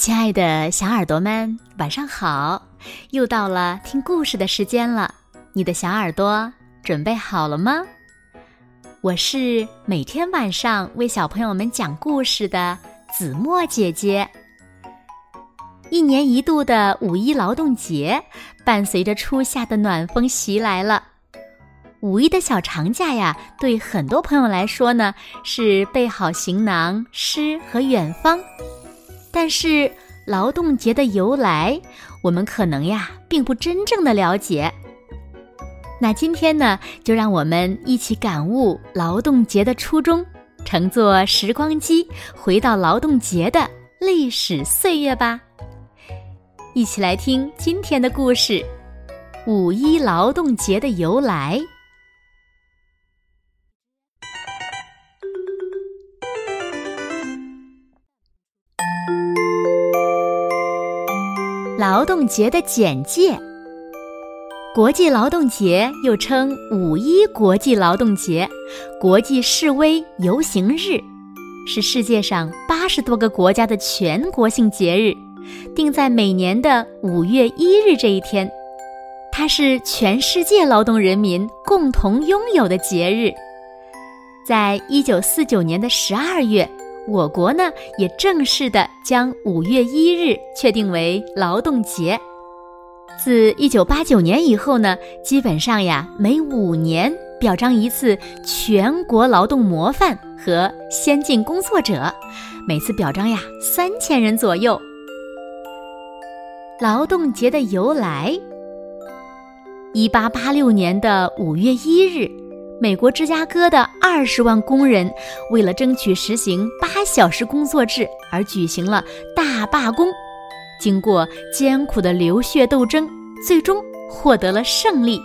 亲爱的小耳朵们，晚上好！又到了听故事的时间了，你的小耳朵准备好了吗？我是每天晚上为小朋友们讲故事的子墨姐姐。一年一度的五一劳动节，伴随着初夏的暖风袭来了。五一的小长假呀，对很多朋友来说呢，是备好行囊、诗和远方。但是劳动节的由来，我们可能呀并不真正的了解。那今天呢，就让我们一起感悟劳动节的初衷，乘坐时光机回到劳动节的历史岁月吧。一起来听今天的故事：五一劳动节的由来。劳动节的简介：国际劳动节又称五一国际劳动节、国际示威游行日，是世界上八十多个国家的全国性节日，定在每年的五月一日这一天。它是全世界劳动人民共同拥有的节日。在一九四九年的十二月。我国呢也正式的将五月一日确定为劳动节。自一九八九年以后呢，基本上呀每五年表彰一次全国劳动模范和先进工作者，每次表彰呀三千人左右。劳动节的由来：一八八六年的五月一日。美国芝加哥的二十万工人为了争取实行八小时工作制而举行了大罢工，经过艰苦的流血斗争，最终获得了胜利。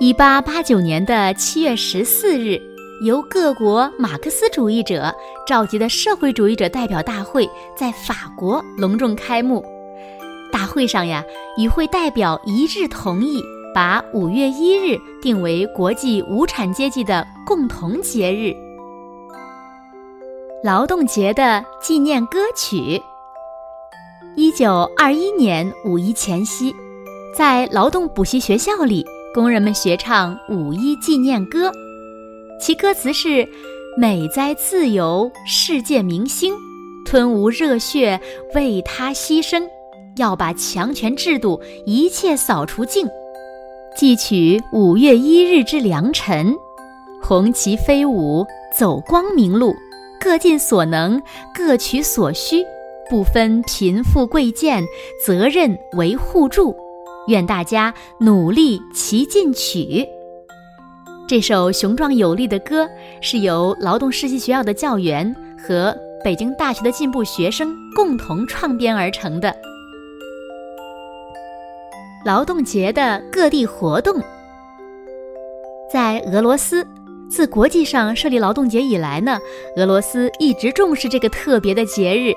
一八八九年的七月十四日，由各国马克思主义者召集的社会主义者代表大会在法国隆重开幕。大会上呀，与会代表一致同意。把五月一日定为国际无产阶级的共同节日。劳动节的纪念歌曲。一九二一年五一前夕，在劳动补习学校里，工人们学唱五一纪念歌，其歌词是：“美哉自由，世界明星，吞无热血为他牺牲，要把强权制度一切扫除净。”记取五月一日之良辰，红旗飞舞，走光明路，各尽所能，各取所需，不分贫富贵贱，责任为互助。愿大家努力齐进取。这首雄壮有力的歌是由劳动实习学校的教员和北京大学的进步学生共同创编而成的。劳动节的各地活动，在俄罗斯，自国际上设立劳动节以来呢，俄罗斯一直重视这个特别的节日。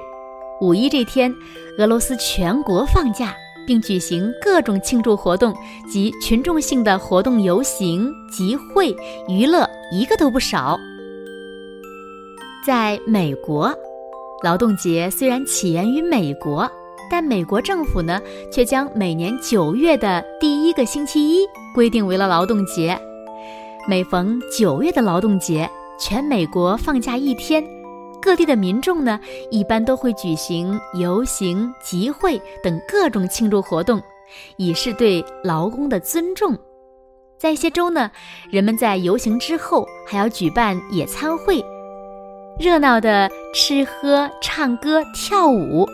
五一这天，俄罗斯全国放假，并举行各种庆祝活动及群众性的活动、游行、集会、娱乐，一个都不少。在美国，劳动节虽然起源于美国。但美国政府呢，却将每年九月的第一个星期一规定为了劳动节。每逢九月的劳动节，全美国放假一天，各地的民众呢，一般都会举行游行、集会等各种庆祝活动，以示对劳工的尊重。在一些州呢，人们在游行之后还要举办野餐会，热闹的吃喝、唱歌、跳舞。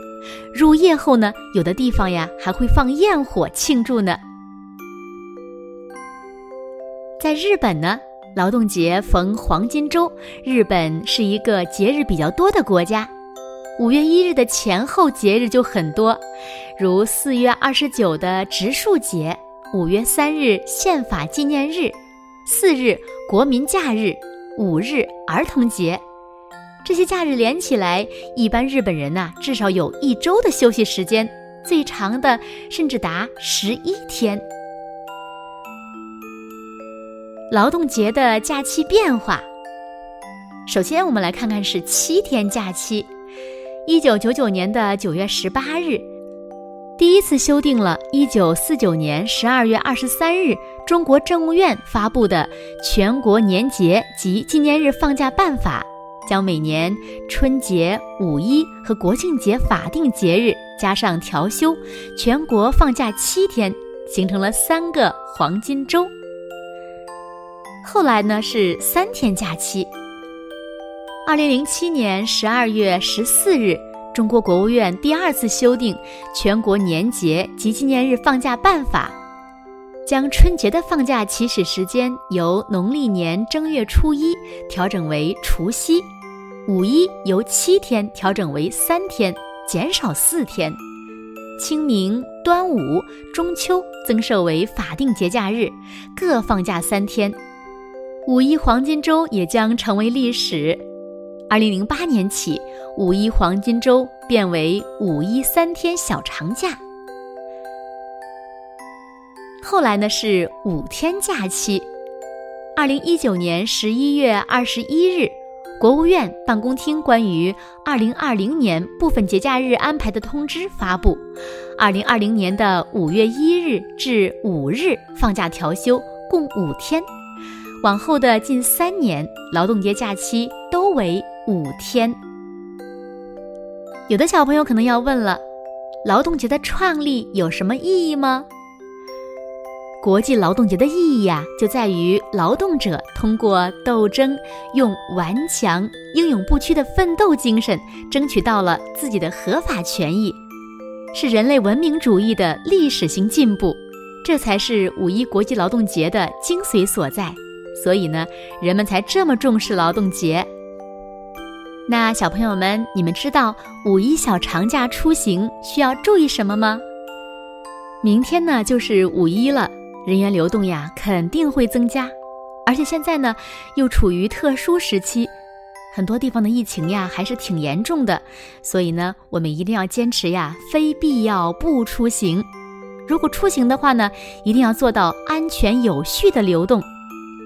入夜后呢，有的地方呀还会放焰火庆祝呢。在日本呢，劳动节逢黄金周，日本是一个节日比较多的国家。五月一日的前后节日就很多，如四月二十九的植树节，五月三日宪法纪念日，四日国民假日，五日儿童节。这些假日连起来，一般日本人呐至少有一周的休息时间，最长的甚至达十一天。劳动节的假期变化，首先我们来看看是七天假期。一九九九年的九月十八日，第一次修订了一九四九年十二月二十三日中国政务院发布的《全国年节及纪念日放假办法》，将每年春节、五一和国庆节法定节日加上调休，全国放假七天，形成了三个黄金周。后来呢是三天假期。二零零七年十二月十四日，中国国务院第二次修订《全国年节及纪念日放假办法》，将春节的放假起始时间由农历年正月初一调整为除夕，五一由七天调整为三天，减少四天；清明、端午、中秋增设为法定节假日，各放假三天。五一黄金周也将成为历史。二零零八年起，五一黄金周变为五一三天小长假。后来呢是五天假期。二零一九年十一月二十一日，国务院办公厅关于二零二零年部分节假日安排的通知发布，二零二零年的五月一日至五日放假调休共五天，往后的近三年劳动节假期都为。五天，有的小朋友可能要问了：劳动节的创立有什么意义吗？国际劳动节的意义呀，就在于劳动者通过斗争，用顽强、英勇不屈的奋斗精神，争取到了自己的合法权益，是人类文明主义的历史性进步，这才是五一国际劳动节的精髓所在。所以呢，人们才这么重视劳动节。那小朋友们，你们知道五一小长假出行需要注意什么吗？明天呢就是五一了，人员流动呀肯定会增加，而且现在呢又处于特殊时期，很多地方的疫情呀还是挺严重的，所以呢我们一定要坚持呀，非必要不出行。如果出行的话呢，一定要做到安全有序的流动，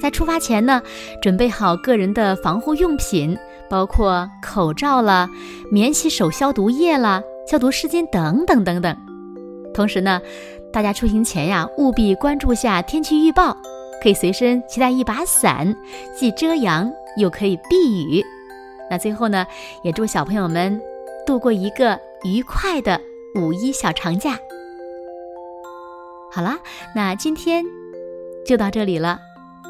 在出发前呢，准备好个人的防护用品。包括口罩啦、免洗手消毒液啦、消毒湿巾等等等等。同时呢，大家出行前呀，务必关注下天气预报，可以随身携带一把伞，既遮阳又可以避雨。那最后呢，也祝小朋友们度过一个愉快的五一小长假。好啦，那今天就到这里了。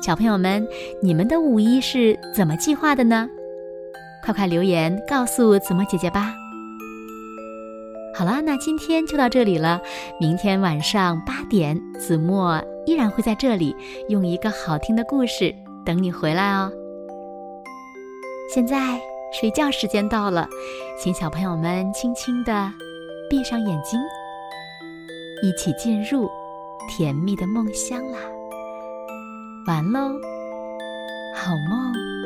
小朋友们，你们的五一是怎么计划的呢？快快留言告诉子墨姐姐吧。好了，那今天就到这里了。明天晚上八点，子墨依然会在这里，用一个好听的故事等你回来哦。现在睡觉时间到了，请小朋友们轻轻的闭上眼睛，一起进入甜蜜的梦乡啦。完喽，好梦。